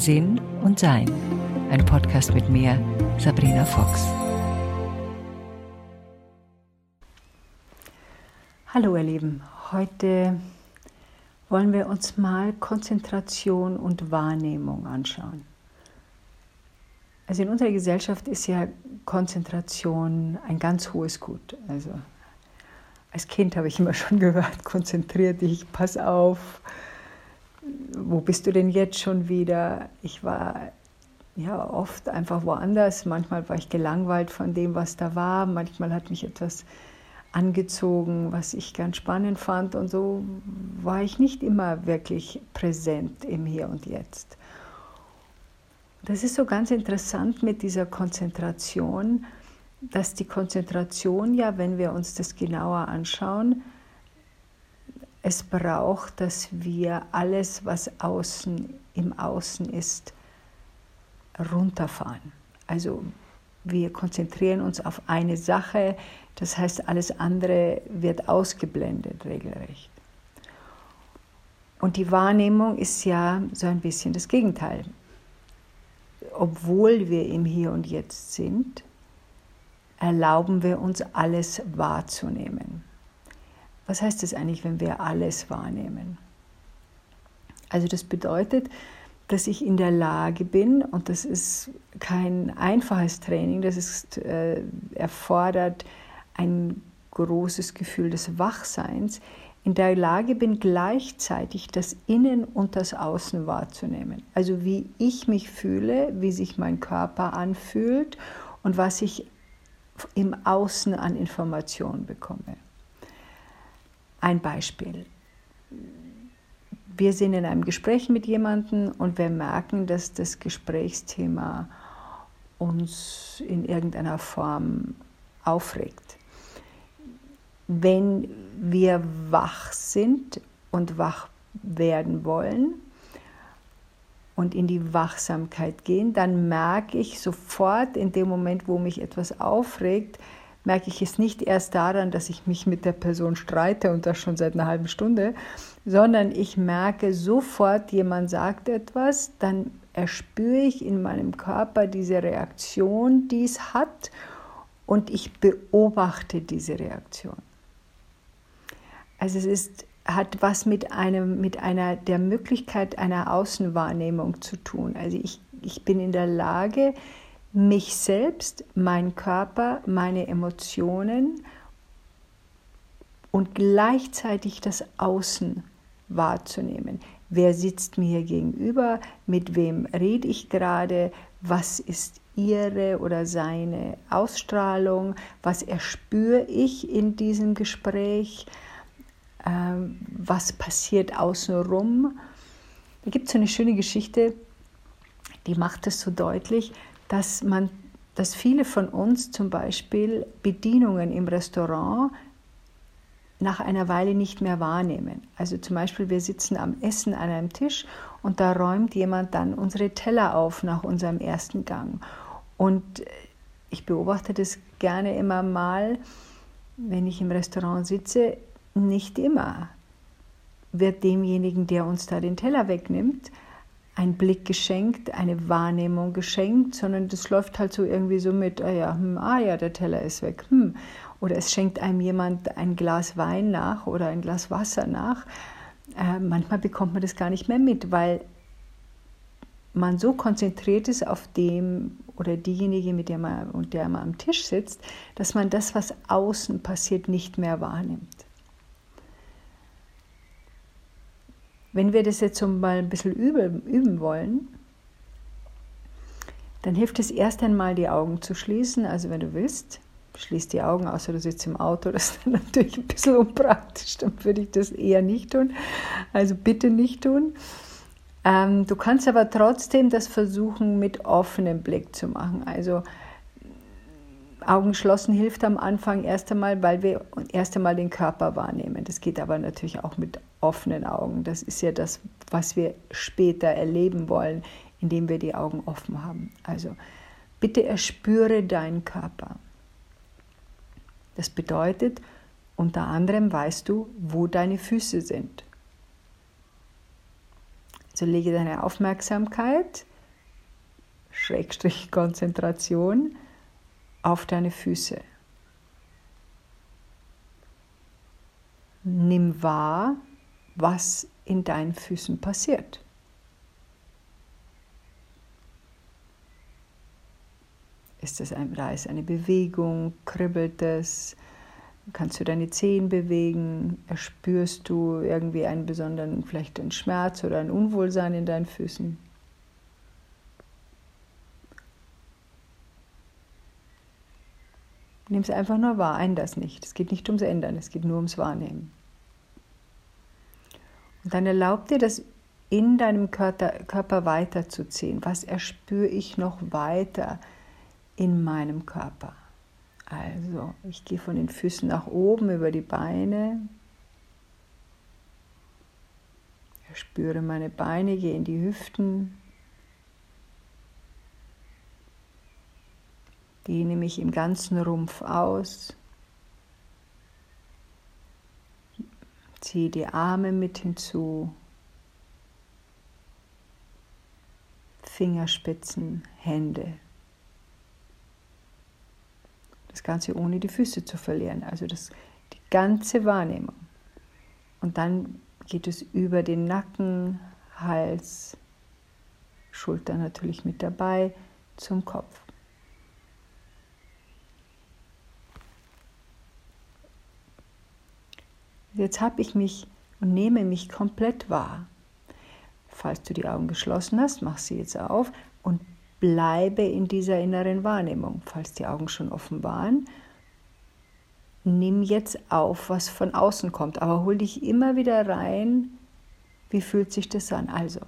Sinn und Sein. Ein Podcast mit mir, Sabrina Fox. Hallo ihr Lieben, heute wollen wir uns mal Konzentration und Wahrnehmung anschauen. Also in unserer Gesellschaft ist ja Konzentration ein ganz hohes Gut. Also als Kind habe ich immer schon gehört, konzentrier dich, pass auf, wo bist du denn jetzt schon wieder? Ich war ja oft einfach woanders. Manchmal war ich gelangweilt von dem, was da war. Manchmal hat mich etwas angezogen, was ich ganz spannend fand. Und so war ich nicht immer wirklich präsent im Hier und Jetzt. Das ist so ganz interessant mit dieser Konzentration, dass die Konzentration ja, wenn wir uns das genauer anschauen, es braucht, dass wir alles, was außen im Außen ist, runterfahren. Also wir konzentrieren uns auf eine Sache, das heißt, alles andere wird ausgeblendet regelrecht. Und die Wahrnehmung ist ja so ein bisschen das Gegenteil. Obwohl wir im Hier und Jetzt sind, erlauben wir uns alles wahrzunehmen. Was heißt das eigentlich, wenn wir alles wahrnehmen? Also das bedeutet, dass ich in der Lage bin, und das ist kein einfaches Training, das ist, äh, erfordert ein großes Gefühl des Wachseins, in der Lage bin, gleichzeitig das Innen und das Außen wahrzunehmen. Also wie ich mich fühle, wie sich mein Körper anfühlt und was ich im Außen an Informationen bekomme. Ein Beispiel. Wir sind in einem Gespräch mit jemandem und wir merken, dass das Gesprächsthema uns in irgendeiner Form aufregt. Wenn wir wach sind und wach werden wollen und in die Wachsamkeit gehen, dann merke ich sofort in dem Moment, wo mich etwas aufregt, merke ich es nicht erst daran, dass ich mich mit der Person streite und das schon seit einer halben Stunde, sondern ich merke sofort, jemand sagt etwas, dann erspüre ich in meinem Körper diese Reaktion, die es hat und ich beobachte diese Reaktion. Also es ist, hat was mit, einem, mit einer, der Möglichkeit einer Außenwahrnehmung zu tun. Also ich, ich bin in der Lage, mich selbst, mein Körper, meine Emotionen und gleichzeitig das Außen wahrzunehmen. Wer sitzt mir hier gegenüber? Mit wem rede ich gerade? Was ist ihre oder seine Ausstrahlung? Was erspüre ich in diesem Gespräch? Ähm, was passiert außenrum? Da gibt es so eine schöne Geschichte, die macht es so deutlich dass, man, dass viele von uns zum Beispiel Bedienungen im Restaurant nach einer Weile nicht mehr wahrnehmen. Also zum Beispiel, wir sitzen am Essen an einem Tisch und da räumt jemand dann unsere Teller auf nach unserem ersten Gang. Und ich beobachte das gerne immer mal, wenn ich im Restaurant sitze, nicht immer wird demjenigen, der uns da den Teller wegnimmt, ein Blick geschenkt, eine Wahrnehmung geschenkt, sondern das läuft halt so irgendwie so mit, ah ja, hm, ah ja, der Teller ist weg. Hm. Oder es schenkt einem jemand ein Glas Wein nach oder ein Glas Wasser nach. Äh, manchmal bekommt man das gar nicht mehr mit, weil man so konzentriert ist auf dem oder diejenige, mit der man, und der man am Tisch sitzt, dass man das, was außen passiert, nicht mehr wahrnimmt. Wenn wir das jetzt mal ein bisschen üben, wollen, dann hilft es erst einmal, die Augen zu schließen. Also wenn du willst, schließ die Augen, außer du sitzt im Auto. Das ist natürlich ein bisschen unpraktisch, dann würde ich das eher nicht tun. Also bitte nicht tun. Ähm, du kannst aber trotzdem das versuchen, mit offenem Blick zu machen. Also Augen geschlossen hilft am Anfang erst einmal, weil wir erst einmal den Körper wahrnehmen. Das geht aber natürlich auch mit offenen Augen. Das ist ja das, was wir später erleben wollen, indem wir die Augen offen haben. Also bitte erspüre deinen Körper. Das bedeutet, unter anderem weißt du, wo deine Füße sind. So lege deine Aufmerksamkeit Schrägstrich Konzentration auf deine Füße. Nimm wahr, was in deinen Füßen passiert. Ist es ein, ist eine Bewegung, kribbelt es, kannst du deine Zehen bewegen, spürst du irgendwie einen besonderen, vielleicht einen Schmerz oder ein Unwohlsein in deinen Füßen. Nimm es einfach nur wahr, ändere es nicht. Es geht nicht ums Ändern, es geht nur ums Wahrnehmen. Und dann erlaub dir das in deinem Körper, weiterzuziehen. Was erspüre ich noch weiter in meinem Körper? Also, ich gehe von den Füßen nach oben über die Beine. Ich spüre meine Beine, gehe in die Hüften. Dehne mich im ganzen Rumpf aus. Ziehe die Arme mit hinzu. Fingerspitzen, Hände. Das Ganze ohne die Füße zu verlieren. Also das, die ganze Wahrnehmung. Und dann geht es über den Nacken, Hals, Schulter natürlich mit dabei zum Kopf. Jetzt habe ich mich und nehme mich komplett wahr. Falls du die Augen geschlossen hast, mach sie jetzt auf und bleibe in dieser inneren Wahrnehmung. Falls die Augen schon offen waren, nimm jetzt auf, was von außen kommt, aber hol dich immer wieder rein. Wie fühlt sich das an? Also,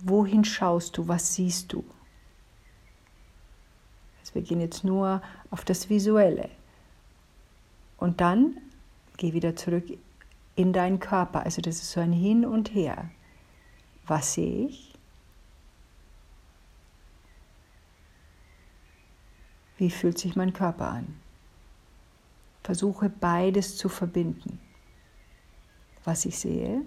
wohin schaust du? Was siehst du? Also wir gehen jetzt nur auf das Visuelle. Und dann Geh wieder zurück in deinen Körper. Also das ist so ein Hin und Her. Was sehe ich? Wie fühlt sich mein Körper an? Versuche beides zu verbinden. Was ich sehe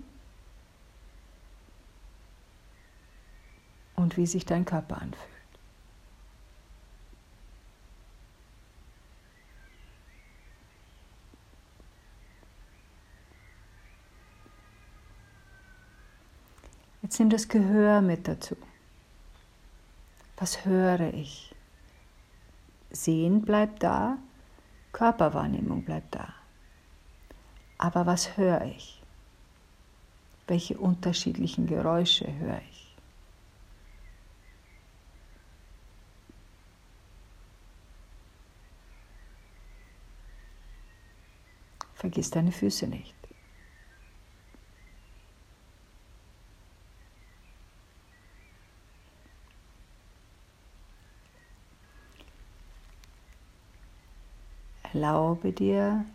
und wie sich dein Körper anfühlt. Jetzt nimm das Gehör mit dazu. Was höre ich? Sehen bleibt da, Körperwahrnehmung bleibt da. Aber was höre ich? Welche unterschiedlichen Geräusche höre ich? Vergiss deine Füße nicht. Erlaube dir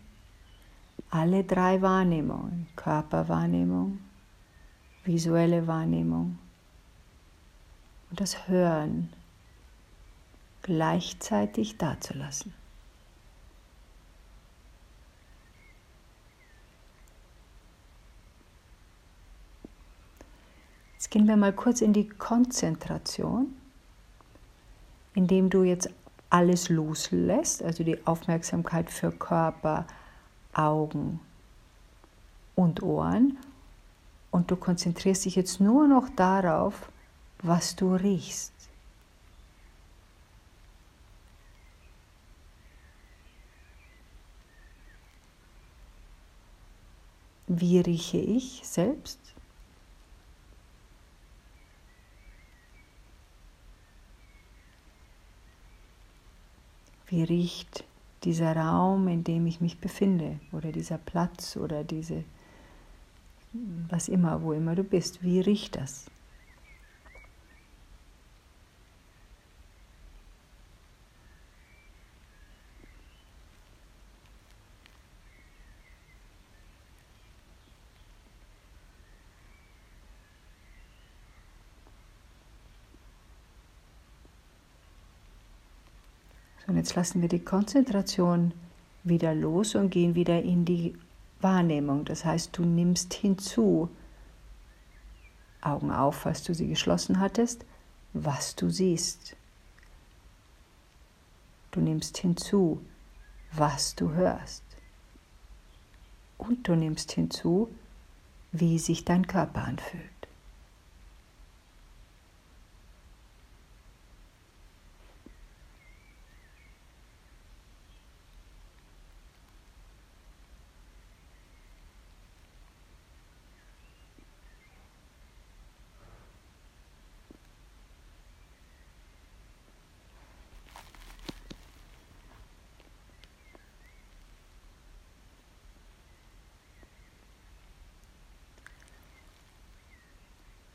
alle drei Wahrnehmungen, Körperwahrnehmung, visuelle Wahrnehmung und das Hören gleichzeitig dazulassen. Jetzt gehen wir mal kurz in die Konzentration, indem du jetzt alles loslässt, also die Aufmerksamkeit für Körper, Augen und Ohren. Und du konzentrierst dich jetzt nur noch darauf, was du riechst. Wie rieche ich selbst? Wie riecht dieser Raum, in dem ich mich befinde oder dieser Platz oder diese, was immer, wo immer du bist, wie riecht das? Und jetzt lassen wir die Konzentration wieder los und gehen wieder in die Wahrnehmung. Das heißt, du nimmst hinzu, Augen auf, falls du sie geschlossen hattest, was du siehst. Du nimmst hinzu, was du hörst. Und du nimmst hinzu, wie sich dein Körper anfühlt.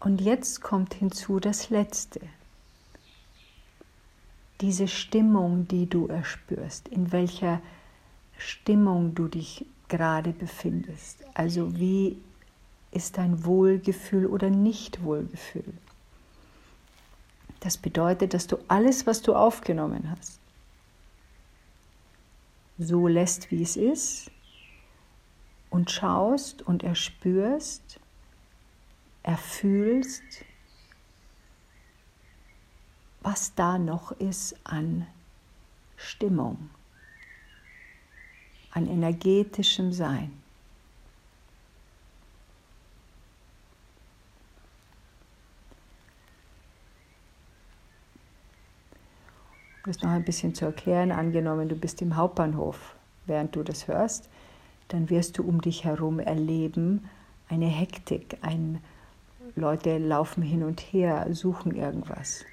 Und jetzt kommt hinzu das Letzte. Diese Stimmung, die du erspürst, in welcher Stimmung du dich gerade befindest. Also wie ist dein Wohlgefühl oder Nicht-Wohlgefühl? Das bedeutet, dass du alles, was du aufgenommen hast, so lässt, wie es ist und schaust und erspürst, erfühlst, was da noch ist an Stimmung, an energetischem Sein. Um das noch ein bisschen zu erklären, angenommen, du bist im Hauptbahnhof, während du das hörst, dann wirst du um dich herum erleben eine Hektik, ein Leute laufen hin und her, suchen irgendwas.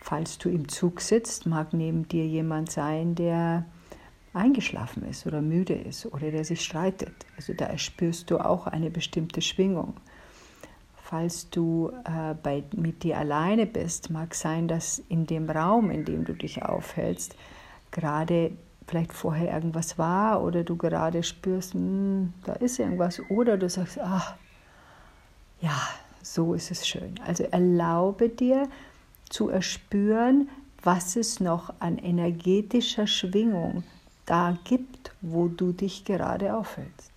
Falls du im Zug sitzt, mag neben dir jemand sein, der eingeschlafen ist oder müde ist oder der sich streitet. Also da spürst du auch eine bestimmte Schwingung. Falls du äh, bei, mit dir alleine bist, mag sein, dass in dem Raum, in dem du dich aufhältst, gerade vielleicht vorher irgendwas war oder du gerade spürst, hm, da ist irgendwas oder du sagst, ach, ja, so ist es schön. Also erlaube dir zu erspüren, was es noch an energetischer Schwingung da gibt, wo du dich gerade aufhältst.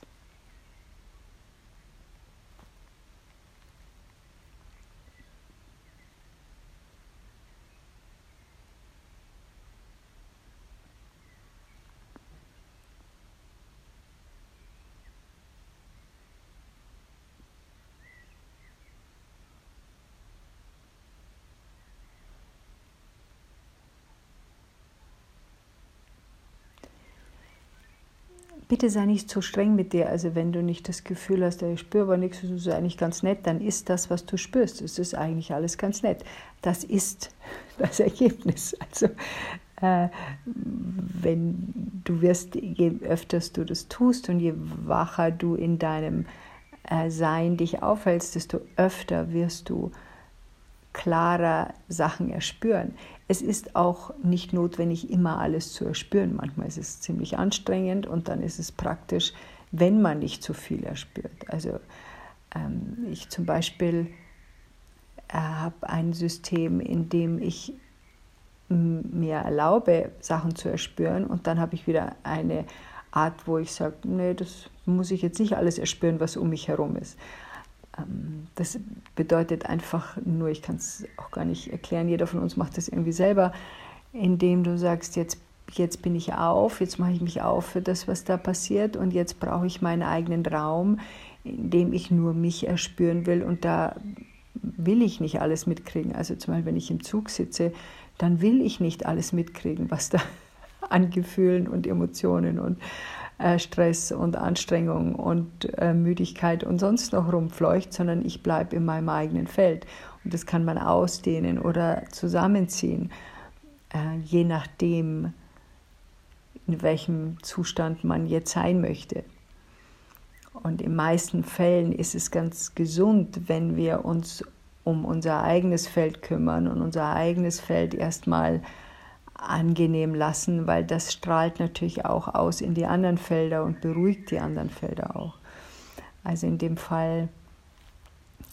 Bitte sei nicht so streng mit dir. Also wenn du nicht das Gefühl hast, ich spüre aber nichts, das ist eigentlich ganz nett, dann ist das, was du spürst. Es ist eigentlich alles ganz nett. Das ist das Ergebnis. Also äh, wenn du wirst, je öfter du das tust und je wacher du in deinem äh, Sein dich aufhältst, desto öfter wirst du klarer Sachen erspüren. Es ist auch nicht notwendig, immer alles zu erspüren. Manchmal ist es ziemlich anstrengend und dann ist es praktisch, wenn man nicht zu viel erspürt. Also ähm, ich zum Beispiel äh, habe ein System, in dem ich mir erlaube, Sachen zu erspüren und dann habe ich wieder eine Art, wo ich sage, nee, das muss ich jetzt nicht alles erspüren, was um mich herum ist. Ähm, das bedeutet einfach nur, ich kann es auch gar nicht erklären, jeder von uns macht das irgendwie selber, indem du sagst, jetzt, jetzt bin ich auf, jetzt mache ich mich auf für das, was da passiert und jetzt brauche ich meinen eigenen Raum, in dem ich nur mich erspüren will und da will ich nicht alles mitkriegen. Also zum Beispiel, wenn ich im Zug sitze, dann will ich nicht alles mitkriegen, was da an Gefühlen und Emotionen und Stress und Anstrengung und äh, Müdigkeit und sonst noch rumfleucht, sondern ich bleibe in meinem eigenen Feld. Und das kann man ausdehnen oder zusammenziehen, äh, je nachdem, in welchem Zustand man jetzt sein möchte. Und in meisten Fällen ist es ganz gesund, wenn wir uns um unser eigenes Feld kümmern und unser eigenes Feld erstmal angenehm lassen, weil das strahlt natürlich auch aus in die anderen Felder und beruhigt die anderen Felder auch. Also in dem Fall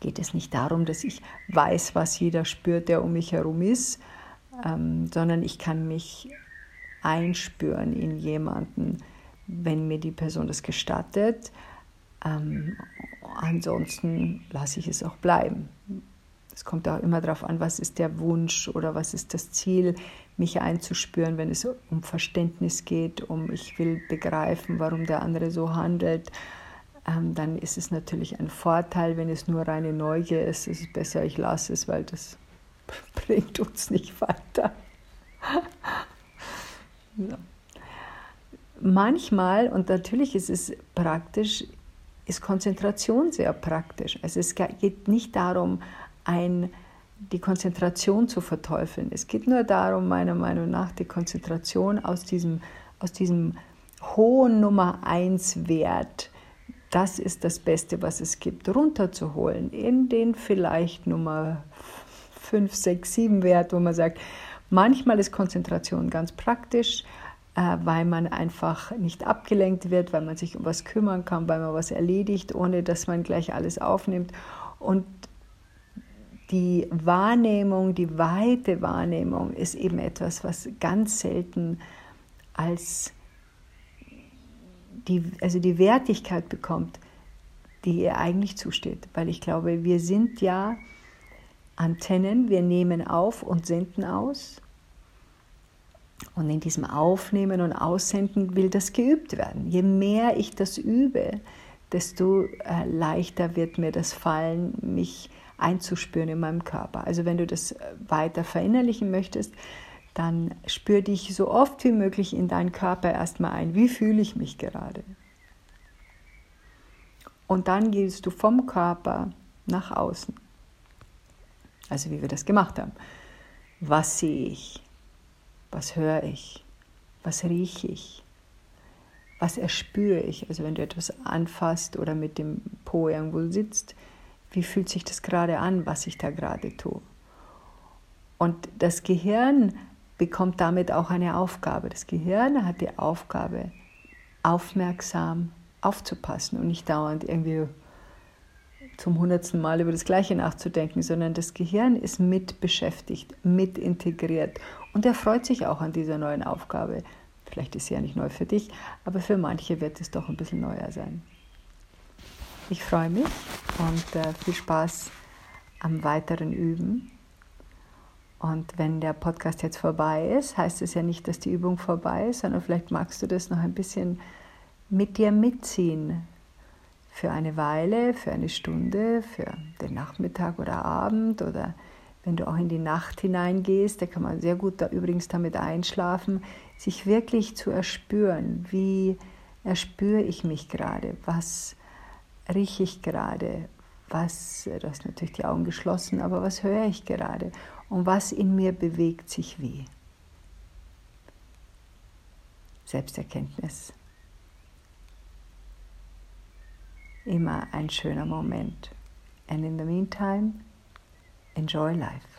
geht es nicht darum, dass ich weiß, was jeder spürt, der um mich herum ist, ähm, sondern ich kann mich einspüren in jemanden, wenn mir die Person das gestattet. Ähm, ansonsten lasse ich es auch bleiben. Es kommt auch immer darauf an, was ist der Wunsch oder was ist das Ziel, mich einzuspüren, wenn es um Verständnis geht, um ich will begreifen, warum der andere so handelt. Ähm, dann ist es natürlich ein Vorteil, wenn es nur reine Neugier ist. Es ist besser, ich lasse es, weil das bringt uns nicht weiter. so. Manchmal, und natürlich ist es praktisch, ist Konzentration sehr praktisch. Also es geht nicht darum, ein, die Konzentration zu verteufeln. Es geht nur darum, meiner Meinung nach, die Konzentration aus diesem, aus diesem hohen Nummer 1 Wert, das ist das Beste, was es gibt, runterzuholen in den vielleicht Nummer 5, 6, 7 Wert, wo man sagt, manchmal ist Konzentration ganz praktisch, äh, weil man einfach nicht abgelenkt wird, weil man sich um was kümmern kann, weil man was erledigt, ohne dass man gleich alles aufnimmt. Und die Wahrnehmung, die weite Wahrnehmung ist eben etwas, was ganz selten als die, also die Wertigkeit bekommt, die ihr eigentlich zusteht. Weil ich glaube, wir sind ja Antennen, wir nehmen auf und senden aus. Und in diesem Aufnehmen und Aussenden will das geübt werden. Je mehr ich das übe, desto äh, leichter wird mir das fallen, mich einzuspüren in meinem Körper. Also wenn du das äh, weiter verinnerlichen möchtest, dann spür dich so oft wie möglich in deinen Körper erstmal ein. Wie fühle ich mich gerade? Und dann gehst du vom Körper nach außen. Also wie wir das gemacht haben. Was sehe ich? Was höre ich? Was rieche ich? Was erspüre ich? Also wenn du etwas anfasst oder mit dem Po irgendwo sitzt, wie fühlt sich das gerade an, was ich da gerade tue? Und das Gehirn bekommt damit auch eine Aufgabe. Das Gehirn hat die Aufgabe, aufmerksam aufzupassen und nicht dauernd irgendwie zum hundertsten Mal über das Gleiche nachzudenken, sondern das Gehirn ist mit beschäftigt, mit integriert und er freut sich auch an dieser neuen Aufgabe. Vielleicht ist sie ja nicht neu für dich, aber für manche wird es doch ein bisschen neuer sein. Ich freue mich und äh, viel Spaß am weiteren Üben. Und wenn der Podcast jetzt vorbei ist, heißt es ja nicht, dass die Übung vorbei ist, sondern vielleicht magst du das noch ein bisschen mit dir mitziehen. Für eine Weile, für eine Stunde, für den Nachmittag oder Abend oder wenn du auch in die Nacht hineingehst, da kann man sehr gut da übrigens damit einschlafen, sich wirklich zu erspüren, wie erspüre ich mich gerade, was rieche ich gerade, was, du hast natürlich die Augen geschlossen, aber was höre ich gerade und was in mir bewegt sich wie. Selbsterkenntnis. Immer ein schöner Moment. And in the meantime, enjoy life.